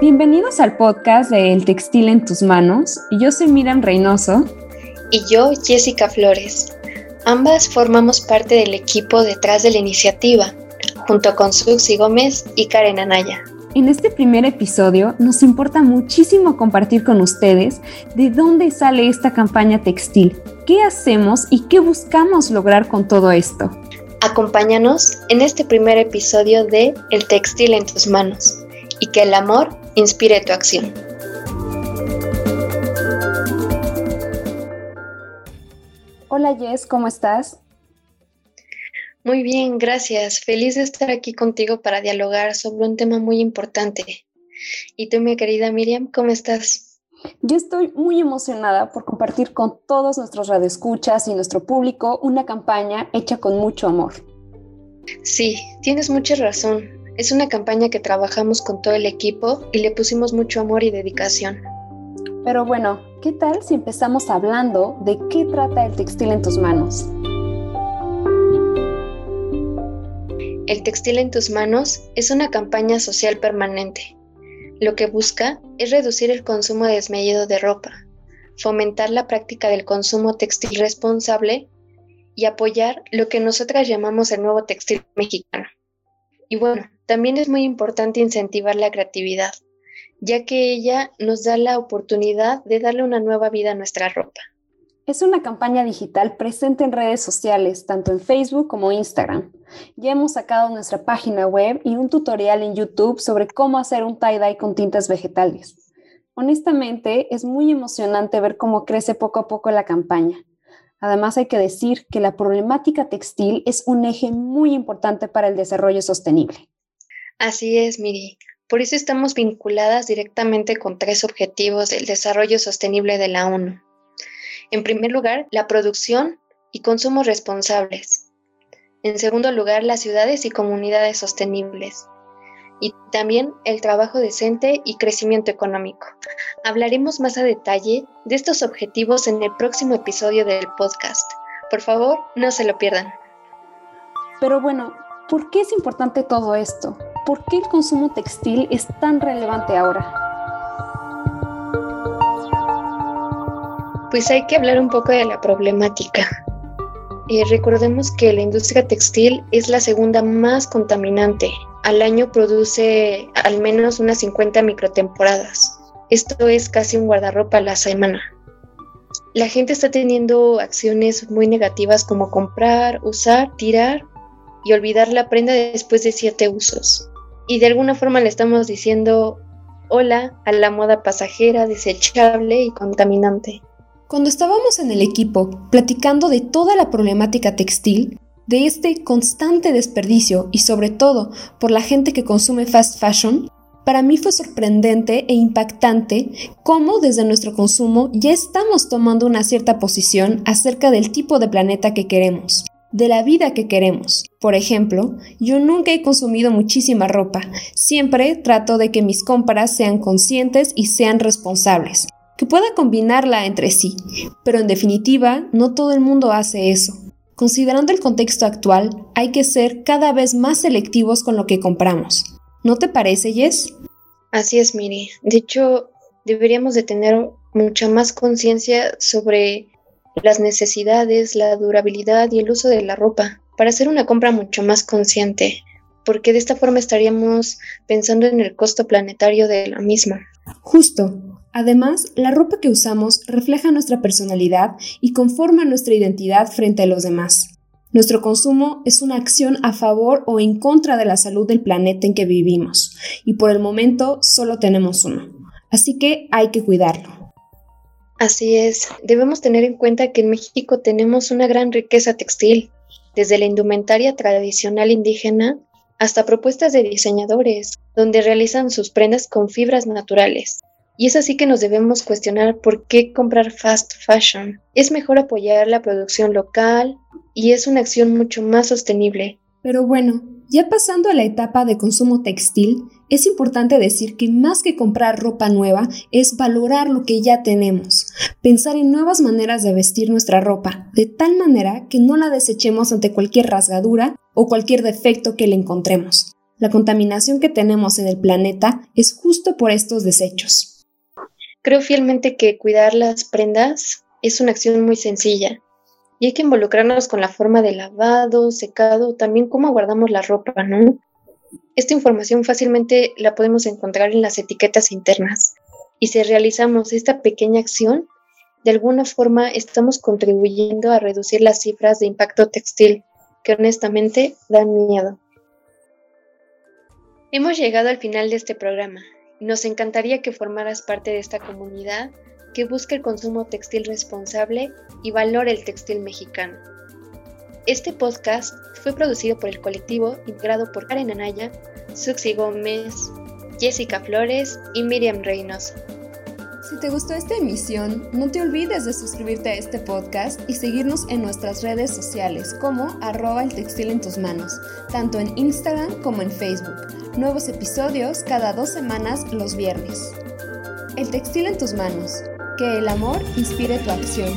Bienvenidos al podcast de El Textil en tus manos. Yo soy Miriam Reynoso. Y yo, Jessica Flores. Ambas formamos parte del equipo detrás de la iniciativa, junto con Suxi Gómez y Karen Anaya. En este primer episodio nos importa muchísimo compartir con ustedes de dónde sale esta campaña textil, qué hacemos y qué buscamos lograr con todo esto. Acompáñanos en este primer episodio de El textil en tus manos y que el amor inspire tu acción. Hola Jess, ¿cómo estás? Muy bien, gracias. Feliz de estar aquí contigo para dialogar sobre un tema muy importante. ¿Y tú, mi querida Miriam, cómo estás? Yo estoy muy emocionada por compartir con todos nuestros radioescuchas y nuestro público una campaña hecha con mucho amor. Sí, tienes mucha razón. Es una campaña que trabajamos con todo el equipo y le pusimos mucho amor y dedicación. Pero bueno, ¿qué tal si empezamos hablando de qué trata el textil en tus manos? El textil en tus manos es una campaña social permanente. Lo que busca es reducir el consumo desmedido de ropa, fomentar la práctica del consumo textil responsable y apoyar lo que nosotras llamamos el nuevo textil mexicano. Y bueno, también es muy importante incentivar la creatividad, ya que ella nos da la oportunidad de darle una nueva vida a nuestra ropa. Es una campaña digital presente en redes sociales, tanto en Facebook como Instagram. Ya hemos sacado nuestra página web y un tutorial en YouTube sobre cómo hacer un tie-dye con tintas vegetales. Honestamente, es muy emocionante ver cómo crece poco a poco la campaña. Además, hay que decir que la problemática textil es un eje muy importante para el desarrollo sostenible. Así es, Miri. Por eso estamos vinculadas directamente con tres objetivos del desarrollo sostenible de la ONU. En primer lugar, la producción y consumo responsables. En segundo lugar, las ciudades y comunidades sostenibles. Y también el trabajo decente y crecimiento económico. Hablaremos más a detalle de estos objetivos en el próximo episodio del podcast. Por favor, no se lo pierdan. Pero bueno, ¿por qué es importante todo esto? ¿Por qué el consumo textil es tan relevante ahora? Pues hay que hablar un poco de la problemática. Eh, recordemos que la industria textil es la segunda más contaminante. Al año produce al menos unas 50 microtemporadas. Esto es casi un guardarropa a la semana. La gente está teniendo acciones muy negativas como comprar, usar, tirar y olvidar la prenda después de siete usos. Y de alguna forma le estamos diciendo hola a la moda pasajera, desechable y contaminante. Cuando estábamos en el equipo platicando de toda la problemática textil, de este constante desperdicio y sobre todo por la gente que consume fast fashion, para mí fue sorprendente e impactante cómo desde nuestro consumo ya estamos tomando una cierta posición acerca del tipo de planeta que queremos, de la vida que queremos. Por ejemplo, yo nunca he consumido muchísima ropa, siempre trato de que mis compras sean conscientes y sean responsables, que pueda combinarla entre sí, pero en definitiva no todo el mundo hace eso. Considerando el contexto actual, hay que ser cada vez más selectivos con lo que compramos. ¿No te parece, Jess? Así es, Miri. De hecho, deberíamos de tener mucha más conciencia sobre las necesidades, la durabilidad y el uso de la ropa para hacer una compra mucho más consciente, porque de esta forma estaríamos pensando en el costo planetario de la misma. Justo. Además, la ropa que usamos refleja nuestra personalidad y conforma nuestra identidad frente a los demás. Nuestro consumo es una acción a favor o en contra de la salud del planeta en que vivimos, y por el momento solo tenemos uno. Así que hay que cuidarlo. Así es, debemos tener en cuenta que en México tenemos una gran riqueza textil, desde la indumentaria tradicional indígena hasta propuestas de diseñadores, donde realizan sus prendas con fibras naturales. Y es así que nos debemos cuestionar por qué comprar fast fashion. Es mejor apoyar la producción local y es una acción mucho más sostenible. Pero bueno, ya pasando a la etapa de consumo textil, es importante decir que más que comprar ropa nueva es valorar lo que ya tenemos, pensar en nuevas maneras de vestir nuestra ropa, de tal manera que no la desechemos ante cualquier rasgadura o cualquier defecto que le encontremos. la contaminación que tenemos en el planeta es justo por estos desechos. Creo fielmente que cuidar las prendas es una acción muy sencilla y hay que involucrarnos con la forma de lavado, secado, también cómo guardamos la ropa, ¿no? Esta información fácilmente la podemos encontrar en las etiquetas internas y si realizamos esta pequeña acción, de alguna forma estamos contribuyendo a reducir las cifras de impacto textil que honestamente dan miedo. Hemos llegado al final de este programa. Nos encantaría que formaras parte de esta comunidad que busca el consumo textil responsable y valore el textil mexicano. Este podcast fue producido por el colectivo integrado por Karen Anaya, Suxi Gómez, Jessica Flores y Miriam Reynoso. Si te gustó esta emisión, no te olvides de suscribirte a este podcast y seguirnos en nuestras redes sociales como arroba el textil en tus manos, tanto en Instagram como en Facebook. Nuevos episodios cada dos semanas los viernes. El textil en tus manos. Que el amor inspire tu acción.